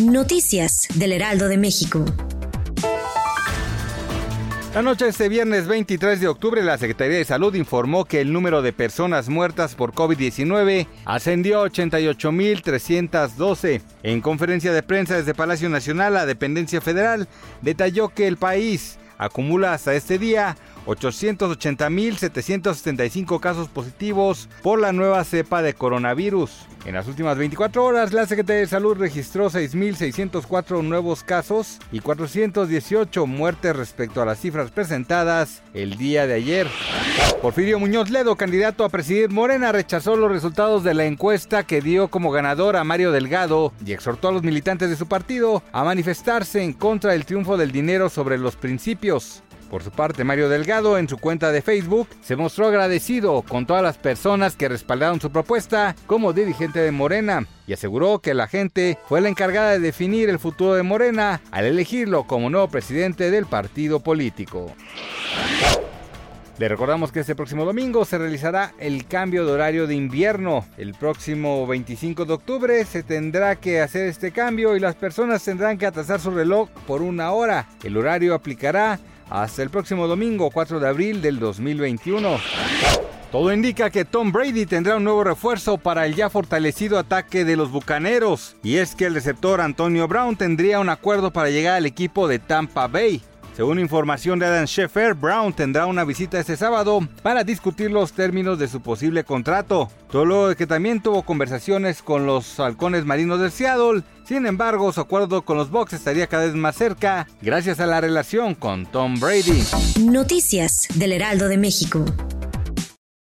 Noticias del Heraldo de México. La noche de este viernes 23 de octubre, la Secretaría de Salud informó que el número de personas muertas por COVID-19 ascendió a 88.312. En conferencia de prensa desde Palacio Nacional, la dependencia federal detalló que el país acumula hasta este día 880.775 casos positivos por la nueva cepa de coronavirus. En las últimas 24 horas, la Secretaría de Salud registró 6.604 nuevos casos y 418 muertes respecto a las cifras presentadas el día de ayer. Porfirio Muñoz Ledo, candidato a presidir Morena, rechazó los resultados de la encuesta que dio como ganador a Mario Delgado y exhortó a los militantes de su partido a manifestarse en contra del triunfo del dinero sobre los principios. Por su parte, Mario Delgado en su cuenta de Facebook se mostró agradecido con todas las personas que respaldaron su propuesta como dirigente de Morena y aseguró que la gente fue la encargada de definir el futuro de Morena al elegirlo como nuevo presidente del partido político. Le recordamos que este próximo domingo se realizará el cambio de horario de invierno. El próximo 25 de octubre se tendrá que hacer este cambio y las personas tendrán que atrasar su reloj por una hora. El horario aplicará hasta el próximo domingo 4 de abril del 2021. Todo indica que Tom Brady tendrá un nuevo refuerzo para el ya fortalecido ataque de los Bucaneros, y es que el receptor Antonio Brown tendría un acuerdo para llegar al equipo de Tampa Bay. Según información de Adam Scheffer, Brown tendrá una visita este sábado para discutir los términos de su posible contrato, todo lo que también tuvo conversaciones con los halcones marinos de Seattle. Sin embargo, su acuerdo con los Bucks estaría cada vez más cerca gracias a la relación con Tom Brady. Noticias del Heraldo de México.